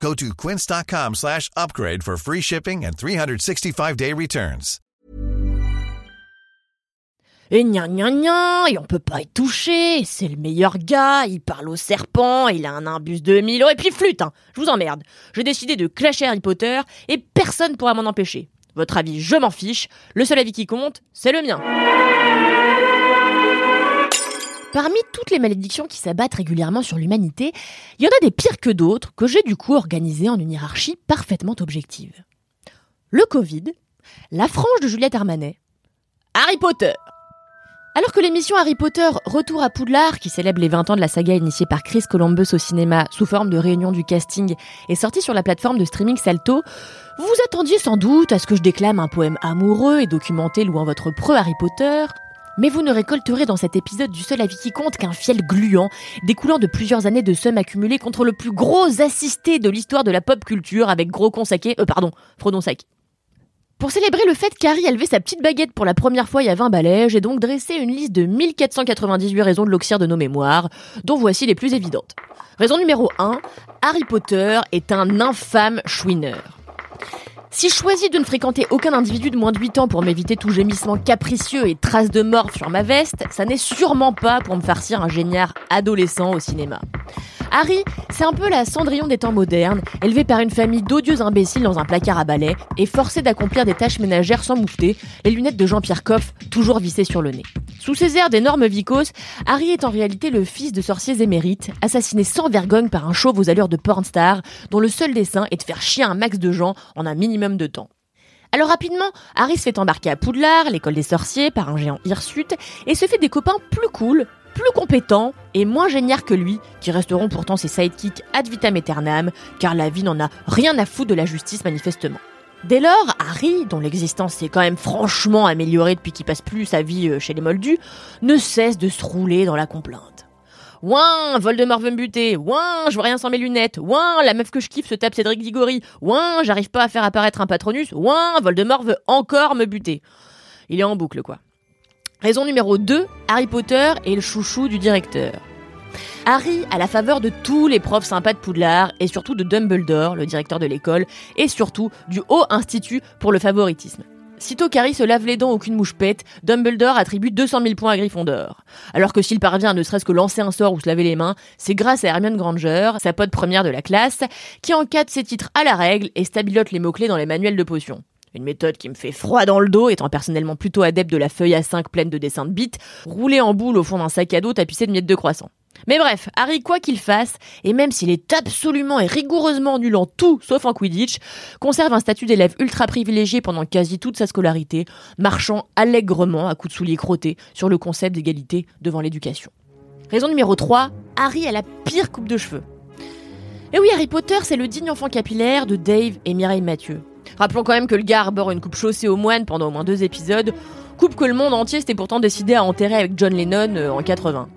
Go to quince.com slash upgrade for free shipping and 365-day returns. Et gna gna gna, et on peut pas y toucher, c'est le meilleur gars, il parle au serpent, il a un imbus de 1000 euros, et puis flûte, hein, je vous emmerde. J'ai décidé de clasher Harry Potter, et personne pourra m'en empêcher. Votre avis, je m'en fiche, le seul avis qui compte, c'est le mien. Parmi toutes les malédictions qui s'abattent régulièrement sur l'humanité, il y en a des pires que d'autres que j'ai du coup organisées en une hiérarchie parfaitement objective. Le Covid, la frange de Juliette Armanet, Harry Potter. Alors que l'émission Harry Potter Retour à Poudlard, qui célèbre les 20 ans de la saga initiée par Chris Columbus au cinéma sous forme de réunion du casting, est sortie sur la plateforme de streaming Salto, vous attendiez sans doute à ce que je déclame un poème amoureux et documenté louant votre preux Harry Potter, mais vous ne récolterez dans cet épisode du seul avis qui compte qu'un fiel gluant, découlant de plusieurs années de sommes accumulées contre le plus gros assisté de l'histoire de la pop culture avec gros consaqué, euh pardon, Frodon Sac. Pour célébrer le fait qu'Harry a levé sa petite baguette pour la première fois il y a 20 balais, j'ai donc dressé une liste de 1498 raisons de l'oxyre de nos mémoires, dont voici les plus évidentes. Raison numéro 1, Harry Potter est un infâme chouineur. Si je choisis de ne fréquenter aucun individu de moins de 8 ans pour m'éviter tout gémissement capricieux et traces de mort sur ma veste, ça n'est sûrement pas pour me farcir un géniard adolescent au cinéma. Harry, c'est un peu la Cendrillon des temps modernes, élevé par une famille d'odieux imbéciles dans un placard à balai et forcé d'accomplir des tâches ménagères sans moufter, les lunettes de Jean-Pierre Coff toujours vissées sur le nez. Sous ces airs d'énormes vicos, Harry est en réalité le fils de sorciers émérites, assassiné sans vergogne par un chauve aux allures de pornstar, dont le seul dessin est de faire chier un max de gens en un minimum de temps. Alors rapidement, Harry se fait embarquer à Poudlard, l'école des sorciers, par un géant hirsute, et se fait des copains plus cool, plus compétents et moins géniards que lui, qui resteront pourtant ses sidekicks ad vitam aeternam, car la vie n'en a rien à foutre de la justice manifestement. Dès lors, Harry, dont l'existence s'est quand même franchement améliorée depuis qu'il passe plus sa vie euh, chez les Moldus, ne cesse de se rouler dans la complainte. Ouin, Voldemort veut me buter. Ouin, je vois rien sans mes lunettes. Ouin, la meuf que je kiffe se tape Cédric Diggory. Ouin, j'arrive pas à faire apparaître un patronus. Ouin, Voldemort veut encore me buter. Il est en boucle, quoi. Raison numéro 2, Harry Potter est le chouchou du directeur. Harry a la faveur de tous les profs sympas de Poudlard et surtout de Dumbledore, le directeur de l'école, et surtout du Haut Institut pour le favoritisme. Sitôt qu'Harry se lave les dents aucune mouche pète, Dumbledore attribue 200 000 points à Gryffondor. Alors que s'il parvient à ne serait-ce que lancer un sort ou se laver les mains, c'est grâce à Hermione Granger, sa pote première de la classe, qui encadre ses titres à la règle et stabilote les mots-clés dans les manuels de potions. Une méthode qui me fait froid dans le dos, étant personnellement plutôt adepte de la feuille à 5 pleine de dessins de bites, roulée en boule au fond d'un sac à dos tapissé de miettes de croissant. Mais bref, Harry, quoi qu'il fasse, et même s'il est absolument et rigoureusement nul en tout, sauf en Quidditch, conserve un statut d'élève ultra privilégié pendant quasi toute sa scolarité, marchant allègrement à coups de souliers crottés sur le concept d'égalité devant l'éducation. Raison numéro 3, Harry a la pire coupe de cheveux. Et oui, Harry Potter, c'est le digne enfant capillaire de Dave et Mireille Mathieu. Rappelons quand même que le gars arbore une coupe chaussée aux moines pendant au moins deux épisodes, coupe que le monde entier s'était pourtant décidé à enterrer avec John Lennon euh, en 80.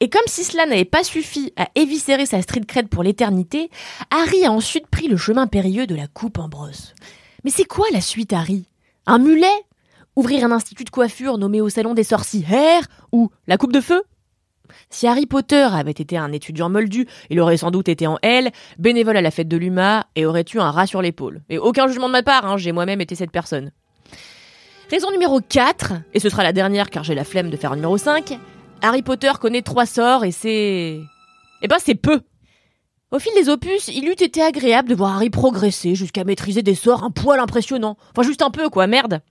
Et comme si cela n'avait pas suffi à éviscérer sa street cred pour l'éternité, Harry a ensuite pris le chemin périlleux de la coupe en brosse. Mais c'est quoi la suite, Harry? Un mulet? Ouvrir un institut de coiffure nommé au salon des sorcières Ou la coupe de feu? Si Harry Potter avait été un étudiant moldu, il aurait sans doute été en L, bénévole à la fête de l'UMA, et aurait eu un rat sur l'épaule. Et aucun jugement de ma part, hein, j'ai moi-même été cette personne. Raison numéro 4, et ce sera la dernière car j'ai la flemme de faire un numéro 5, Harry Potter connaît trois sorts et c'est... Eh ben c'est peu Au fil des opus, il eût été agréable de voir Harry progresser jusqu'à maîtriser des sorts un poil impressionnants. Enfin juste un peu quoi, merde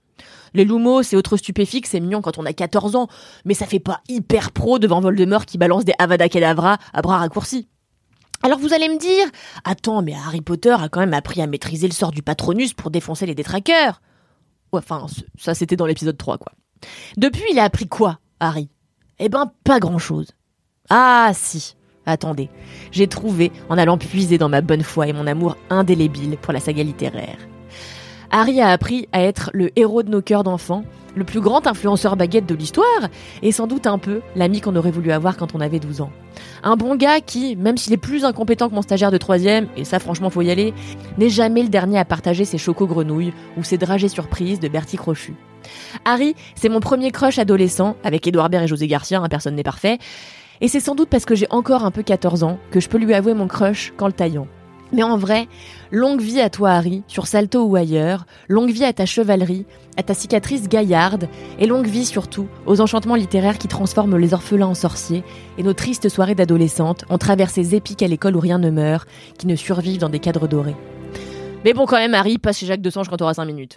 les lumos et autres stupéfiques, c'est mignon quand on a 14 ans, mais ça fait pas hyper pro devant Voldemort qui balance des Avada Kedavra à bras raccourcis. Alors vous allez me dire, attends, mais Harry Potter a quand même appris à maîtriser le sort du Patronus pour défoncer les détraqueurs. enfin, ça c'était dans l'épisode 3, quoi. Depuis, il a appris quoi, Harry? Eh ben, pas grand-chose. Ah si, attendez, j'ai trouvé en allant puiser dans ma bonne foi et mon amour indélébile pour la saga littéraire. Harry a appris à être le héros de nos cœurs d'enfants, le plus grand influenceur baguette de l'histoire, et sans doute un peu l'ami qu'on aurait voulu avoir quand on avait 12 ans. Un bon gars qui, même s'il est plus incompétent que mon stagiaire de troisième, et ça franchement faut y aller, n'est jamais le dernier à partager ses chocos grenouilles ou ses dragées surprises de Bertie Crochu. Harry, c'est mon premier crush adolescent, avec Edouard Baird et José Garcia, un personne n'est parfait, et c'est sans doute parce que j'ai encore un peu 14 ans que je peux lui avouer mon crush quand le taillant. Mais en vrai, longue vie à toi Harry, sur Salto ou ailleurs, longue vie à ta chevalerie, à ta cicatrice gaillarde, et longue vie surtout aux enchantements littéraires qui transforment les orphelins en sorciers, et nos tristes soirées d'adolescentes en traversées épiques à l'école où rien ne meurt, qui ne survivent dans des cadres dorés. Mais bon quand même Harry, passe chez Jacques Desange quand t'auras 5 minutes.